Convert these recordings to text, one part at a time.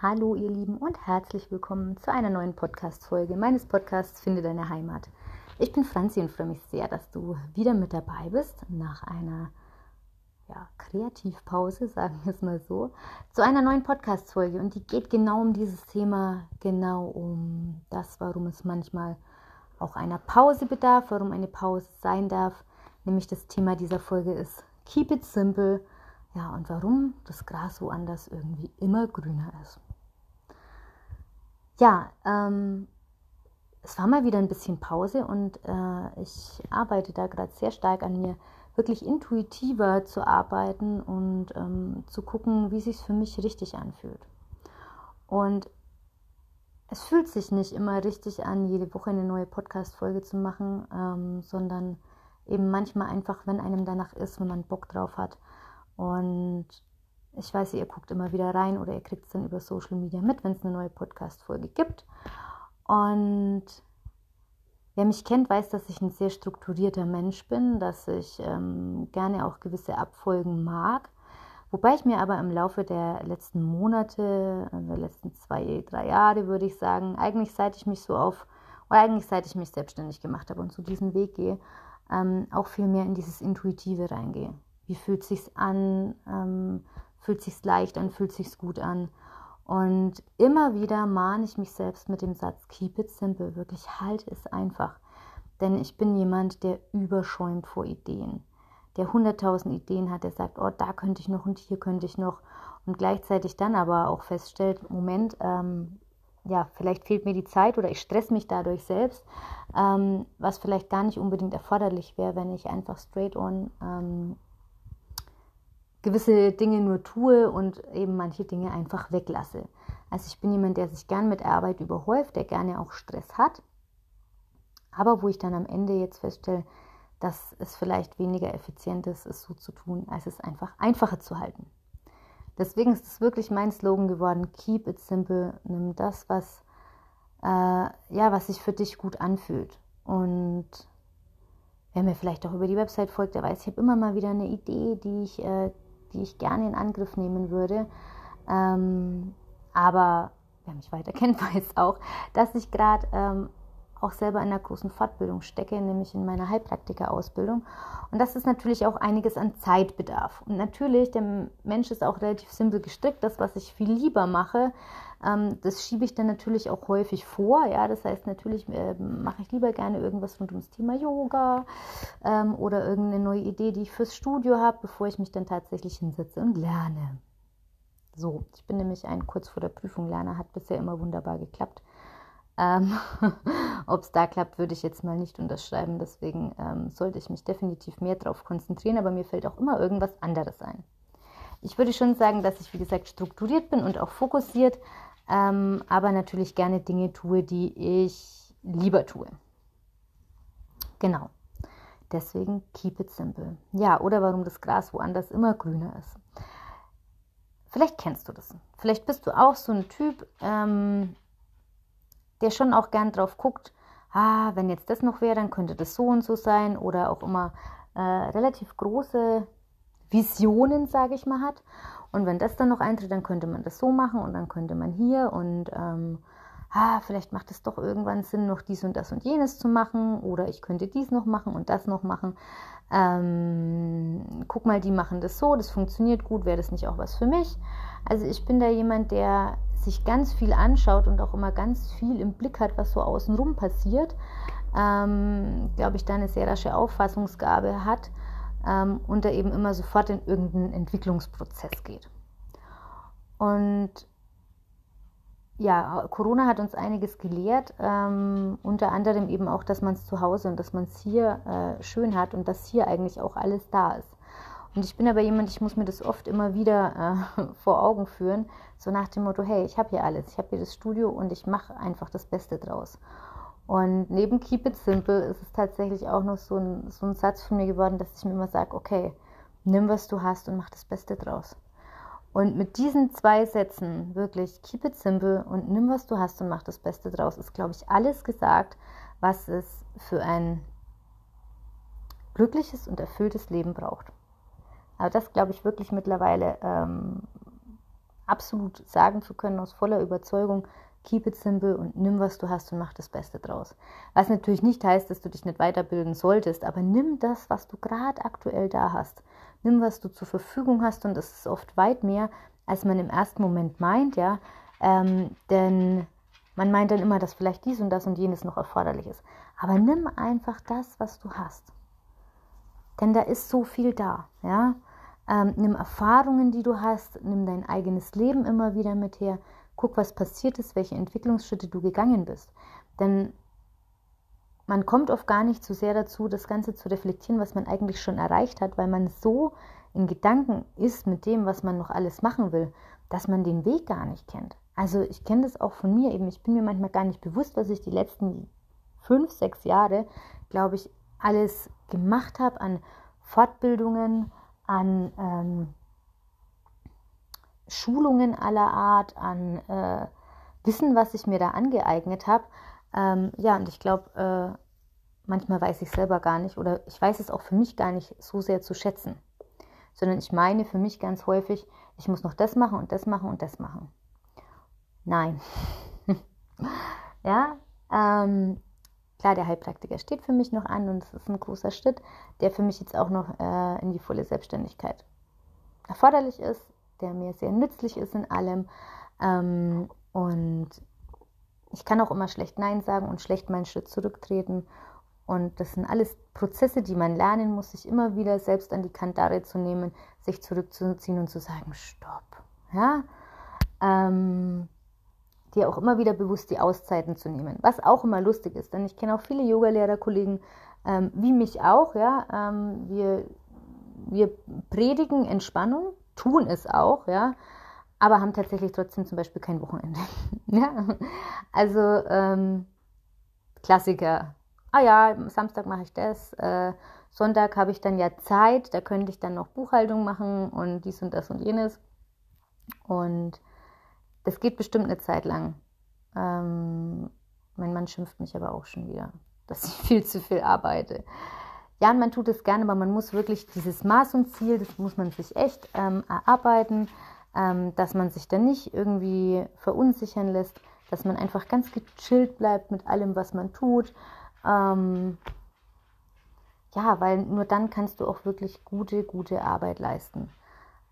Hallo ihr Lieben und herzlich willkommen zu einer neuen Podcast-Folge meines Podcasts Finde deine Heimat. Ich bin Franzi und freue mich sehr, dass du wieder mit dabei bist nach einer ja, Kreativpause, sagen wir es mal so, zu einer neuen Podcast-Folge. Und die geht genau um dieses Thema, genau um das, warum es manchmal auch einer Pause bedarf, warum eine Pause sein darf. Nämlich das Thema dieser Folge ist Keep it simple. Ja, und warum das Gras woanders irgendwie immer grüner ist. Ja, ähm, es war mal wieder ein bisschen Pause und äh, ich arbeite da gerade sehr stark an mir, wirklich intuitiver zu arbeiten und ähm, zu gucken, wie sich für mich richtig anfühlt. Und es fühlt sich nicht immer richtig an, jede Woche eine neue Podcast-Folge zu machen, ähm, sondern eben manchmal einfach, wenn einem danach ist, wenn man Bock drauf hat. Und ich weiß, ihr guckt immer wieder rein oder ihr kriegt es dann über Social Media mit, wenn es eine neue Podcast-Folge gibt. Und wer mich kennt, weiß, dass ich ein sehr strukturierter Mensch bin, dass ich ähm, gerne auch gewisse Abfolgen mag. Wobei ich mir aber im Laufe der letzten Monate, der letzten zwei, drei Jahre, würde ich sagen, eigentlich seit ich mich so auf, oder eigentlich seit ich mich selbstständig gemacht habe und so diesen Weg gehe, ähm, auch viel mehr in dieses Intuitive reingehe. Wie fühlt es sich an? Ähm, fühlt sich's leicht an, fühlt sich's gut an. Und immer wieder mahne ich mich selbst mit dem Satz, keep it simple, wirklich halt es einfach. Denn ich bin jemand, der überschäumt vor Ideen, der hunderttausend Ideen hat, der sagt, oh, da könnte ich noch und hier könnte ich noch. Und gleichzeitig dann aber auch feststellt, Moment, ähm, ja, vielleicht fehlt mir die Zeit oder ich stress mich dadurch selbst, ähm, was vielleicht gar nicht unbedingt erforderlich wäre, wenn ich einfach straight on ähm, gewisse Dinge nur tue und eben manche Dinge einfach weglasse. Also ich bin jemand, der sich gern mit Arbeit überhäuft, der gerne auch Stress hat, aber wo ich dann am Ende jetzt feststelle, dass es vielleicht weniger effizient ist, es so zu tun, als es einfach einfacher zu halten. Deswegen ist es wirklich mein Slogan geworden: Keep it simple. Nimm das, was äh, ja, was sich für dich gut anfühlt. Und wer mir vielleicht auch über die Website folgt, der weiß, ich habe immer mal wieder eine Idee, die ich äh, die ich gerne in Angriff nehmen würde. Ähm, aber wer mich weiter kennt, weiß auch, dass ich gerade ähm, auch selber in einer großen Fortbildung stecke, nämlich in meiner Heilpraktiker-Ausbildung. Und das ist natürlich auch einiges an Zeitbedarf. Und natürlich, der Mensch ist auch relativ simpel gestrickt. Das, was ich viel lieber mache, ähm, das schiebe ich dann natürlich auch häufig vor. Ja, das heißt, natürlich äh, mache ich lieber gerne irgendwas rund ums Thema Yoga ähm, oder irgendeine neue Idee, die ich fürs Studio habe, bevor ich mich dann tatsächlich hinsetze und lerne. So, ich bin nämlich ein kurz vor der Prüfung Lerner, hat bisher immer wunderbar geklappt. Ähm, Ob es da klappt, würde ich jetzt mal nicht unterschreiben. Deswegen ähm, sollte ich mich definitiv mehr darauf konzentrieren, aber mir fällt auch immer irgendwas anderes ein. Ich würde schon sagen, dass ich, wie gesagt, strukturiert bin und auch fokussiert ähm, aber natürlich gerne Dinge tue, die ich lieber tue. Genau. Deswegen keep it simple. Ja, oder warum das Gras woanders immer grüner ist. Vielleicht kennst du das. Vielleicht bist du auch so ein Typ, ähm, der schon auch gern drauf guckt, ah, wenn jetzt das noch wäre, dann könnte das so und so sein oder auch immer äh, relativ große Visionen, sage ich mal, hat. Und wenn das dann noch eintritt, dann könnte man das so machen und dann könnte man hier und ähm, ah, vielleicht macht es doch irgendwann Sinn, noch dies und das und jenes zu machen oder ich könnte dies noch machen und das noch machen. Ähm, guck mal, die machen das so, das funktioniert gut, wäre das nicht auch was für mich? Also ich bin da jemand, der sich ganz viel anschaut und auch immer ganz viel im Blick hat, was so außenrum passiert. Ähm, Glaube ich, da eine sehr rasche Auffassungsgabe hat ähm, und da eben immer sofort in irgendeinen Entwicklungsprozess geht. Und ja, Corona hat uns einiges gelehrt, ähm, unter anderem eben auch, dass man es zu Hause und dass man es hier äh, schön hat und dass hier eigentlich auch alles da ist. Und ich bin aber jemand, ich muss mir das oft immer wieder äh, vor Augen führen, so nach dem Motto, hey, ich habe hier alles, ich habe hier das Studio und ich mache einfach das Beste draus. Und neben Keep It Simple ist es tatsächlich auch noch so ein, so ein Satz von mir geworden, dass ich mir immer sage, okay, nimm, was du hast und mach das Beste draus. Und mit diesen zwei Sätzen, wirklich Keep It Simple und nimm, was du hast und mach das Beste draus, ist, glaube ich, alles gesagt, was es für ein glückliches und erfülltes Leben braucht. Aber das glaube ich wirklich mittlerweile ähm, absolut sagen zu können aus voller Überzeugung, keep it simple und nimm, was du hast und mach das Beste draus. Was natürlich nicht heißt, dass du dich nicht weiterbilden solltest, aber nimm das, was du gerade aktuell da hast. Nimm, was du zur Verfügung hast und das ist oft weit mehr, als man im ersten Moment meint, ja. Ähm, denn man meint dann immer, dass vielleicht dies und das und jenes noch erforderlich ist. Aber nimm einfach das, was du hast. Denn da ist so viel da, ja. Ähm, nimm Erfahrungen, die du hast, nimm dein eigenes Leben immer wieder mit her. Guck, was passiert ist, welche Entwicklungsschritte du gegangen bist. Denn man kommt oft gar nicht so sehr dazu, das Ganze zu reflektieren, was man eigentlich schon erreicht hat, weil man so in Gedanken ist mit dem, was man noch alles machen will, dass man den Weg gar nicht kennt. Also ich kenne das auch von mir eben. Ich bin mir manchmal gar nicht bewusst, was ich die letzten fünf, sechs Jahre, glaube ich, alles gemacht habe an Fortbildungen, an ähm, Schulungen aller Art, an äh, Wissen, was ich mir da angeeignet habe. Ähm, ja, und ich glaube, äh, manchmal weiß ich selber gar nicht oder ich weiß es auch für mich gar nicht so sehr zu schätzen, sondern ich meine für mich ganz häufig, ich muss noch das machen und das machen und das machen. Nein. ja, ähm, Klar, der Heilpraktiker steht für mich noch an und es ist ein großer Schritt, der für mich jetzt auch noch äh, in die volle Selbstständigkeit erforderlich ist, der mir sehr nützlich ist in allem. Ähm, und ich kann auch immer schlecht Nein sagen und schlecht meinen Schritt zurücktreten. Und das sind alles Prozesse, die man lernen muss, sich immer wieder selbst an die Kantare zu nehmen, sich zurückzuziehen und zu sagen, stopp. Ja, ähm, dir auch immer wieder bewusst die Auszeiten zu nehmen, was auch immer lustig ist, denn ich kenne auch viele Yogalehrerkollegen, ähm, wie mich auch, ja, ähm, wir, wir predigen Entspannung, tun es auch, ja, aber haben tatsächlich trotzdem zum Beispiel kein Wochenende. ja? Also ähm, Klassiker. Ah ja, Samstag mache ich das, äh, Sonntag habe ich dann ja Zeit, da könnte ich dann noch Buchhaltung machen und dies und das und jenes. Und das geht bestimmt eine Zeit lang. Ähm, mein Mann schimpft mich aber auch schon wieder, dass ich viel zu viel arbeite. Ja, man tut es gerne, aber man muss wirklich dieses Maß und Ziel, das muss man sich echt ähm, erarbeiten, ähm, dass man sich dann nicht irgendwie verunsichern lässt, dass man einfach ganz gechillt bleibt mit allem, was man tut. Ähm, ja, weil nur dann kannst du auch wirklich gute, gute Arbeit leisten.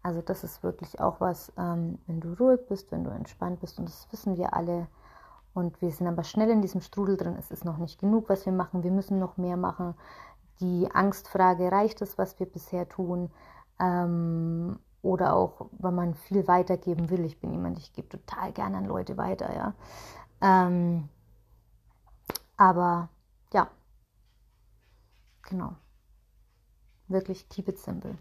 Also das ist wirklich auch was, ähm, wenn du ruhig bist, wenn du entspannt bist und das wissen wir alle. Und wir sind aber schnell in diesem Strudel drin. Es ist noch nicht genug, was wir machen. Wir müssen noch mehr machen. Die Angstfrage, reicht es, was wir bisher tun? Ähm, oder auch, wenn man viel weitergeben will. Ich bin jemand, ich gebe total gerne an Leute weiter, ja. Ähm, aber ja, genau. Wirklich keep it simple.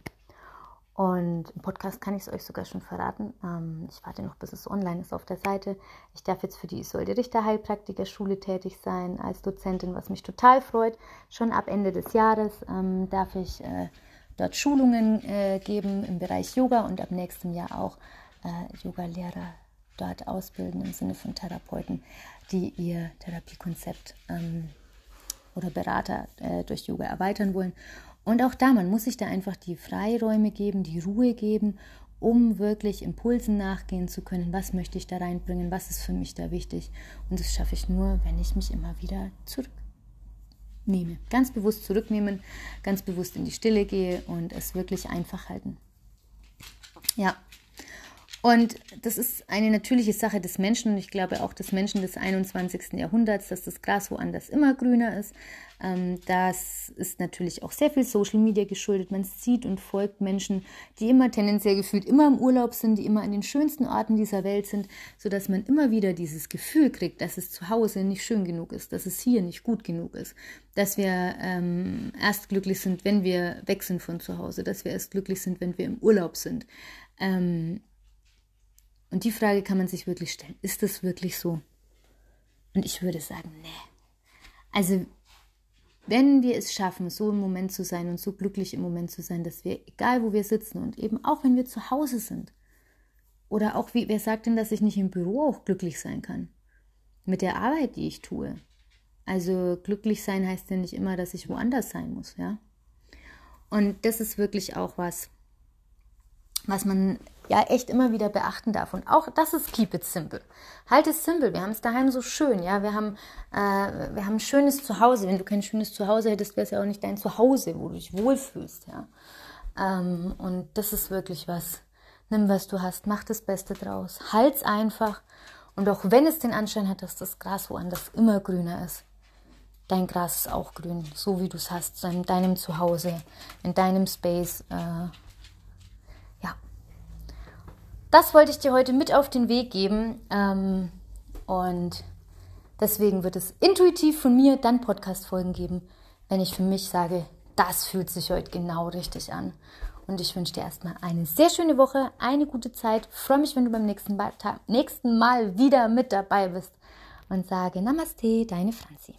Und im Podcast kann ich es euch sogar schon verraten. Ähm, ich warte noch, bis es online ist auf der Seite. Ich darf jetzt für die Isolde Richter Heilpraktiker-Schule tätig sein als Dozentin, was mich total freut. Schon ab Ende des Jahres ähm, darf ich äh, dort Schulungen äh, geben im Bereich Yoga und ab nächstem Jahr auch äh, Yoga-Lehrer dort ausbilden im Sinne von Therapeuten, die ihr Therapiekonzept ähm, oder Berater äh, durch Yoga erweitern wollen. Und auch da, man muss sich da einfach die Freiräume geben, die Ruhe geben, um wirklich Impulsen nachgehen zu können. Was möchte ich da reinbringen? Was ist für mich da wichtig? Und das schaffe ich nur, wenn ich mich immer wieder zurücknehme. Ganz bewusst zurücknehmen, ganz bewusst in die Stille gehe und es wirklich einfach halten. Ja, und das ist eine natürliche Sache des Menschen und ich glaube auch des Menschen des 21. Jahrhunderts, dass das Gras woanders immer grüner ist. Ähm, das ist natürlich auch sehr viel Social Media geschuldet. Man sieht und folgt Menschen, die immer tendenziell gefühlt immer im Urlaub sind, die immer an den schönsten Orten dieser Welt sind, sodass man immer wieder dieses Gefühl kriegt, dass es zu Hause nicht schön genug ist, dass es hier nicht gut genug ist, dass wir ähm, erst glücklich sind, wenn wir weg sind von zu Hause, dass wir erst glücklich sind, wenn wir im Urlaub sind. Ähm, und die Frage kann man sich wirklich stellen. Ist das wirklich so? Und ich würde sagen, nee. Also, wenn wir es schaffen, so im Moment zu sein und so glücklich im Moment zu sein, dass wir, egal wo wir sitzen und eben auch wenn wir zu Hause sind, oder auch, wie, wer sagt denn, dass ich nicht im Büro auch glücklich sein kann? Mit der Arbeit, die ich tue. Also glücklich sein heißt ja nicht immer, dass ich woanders sein muss, ja. Und das ist wirklich auch was, was man ja echt immer wieder beachten darf. Und auch das ist Keep It Simple. Halt es simpel. Wir haben es daheim so schön, ja. Wir haben, äh, wir haben ein schönes Zuhause. Wenn du kein schönes Zuhause hättest, wäre es ja auch nicht dein Zuhause, wo du dich wohlfühlst, ja. Ähm, und das ist wirklich was. Nimm, was du hast, mach das Beste draus. Halt's einfach. Und auch wenn es den Anschein hat, dass das Gras woanders immer grüner ist, dein Gras ist auch grün, so wie du es hast, in deinem Zuhause, in deinem Space. Äh, das wollte ich dir heute mit auf den Weg geben. Ähm, und deswegen wird es intuitiv von mir dann Podcast-Folgen geben, wenn ich für mich sage, das fühlt sich heute genau richtig an. Und ich wünsche dir erstmal eine sehr schöne Woche, eine gute Zeit. Freue mich, wenn du beim nächsten Mal, nächsten Mal wieder mit dabei bist. Und sage Namaste, deine Franzi.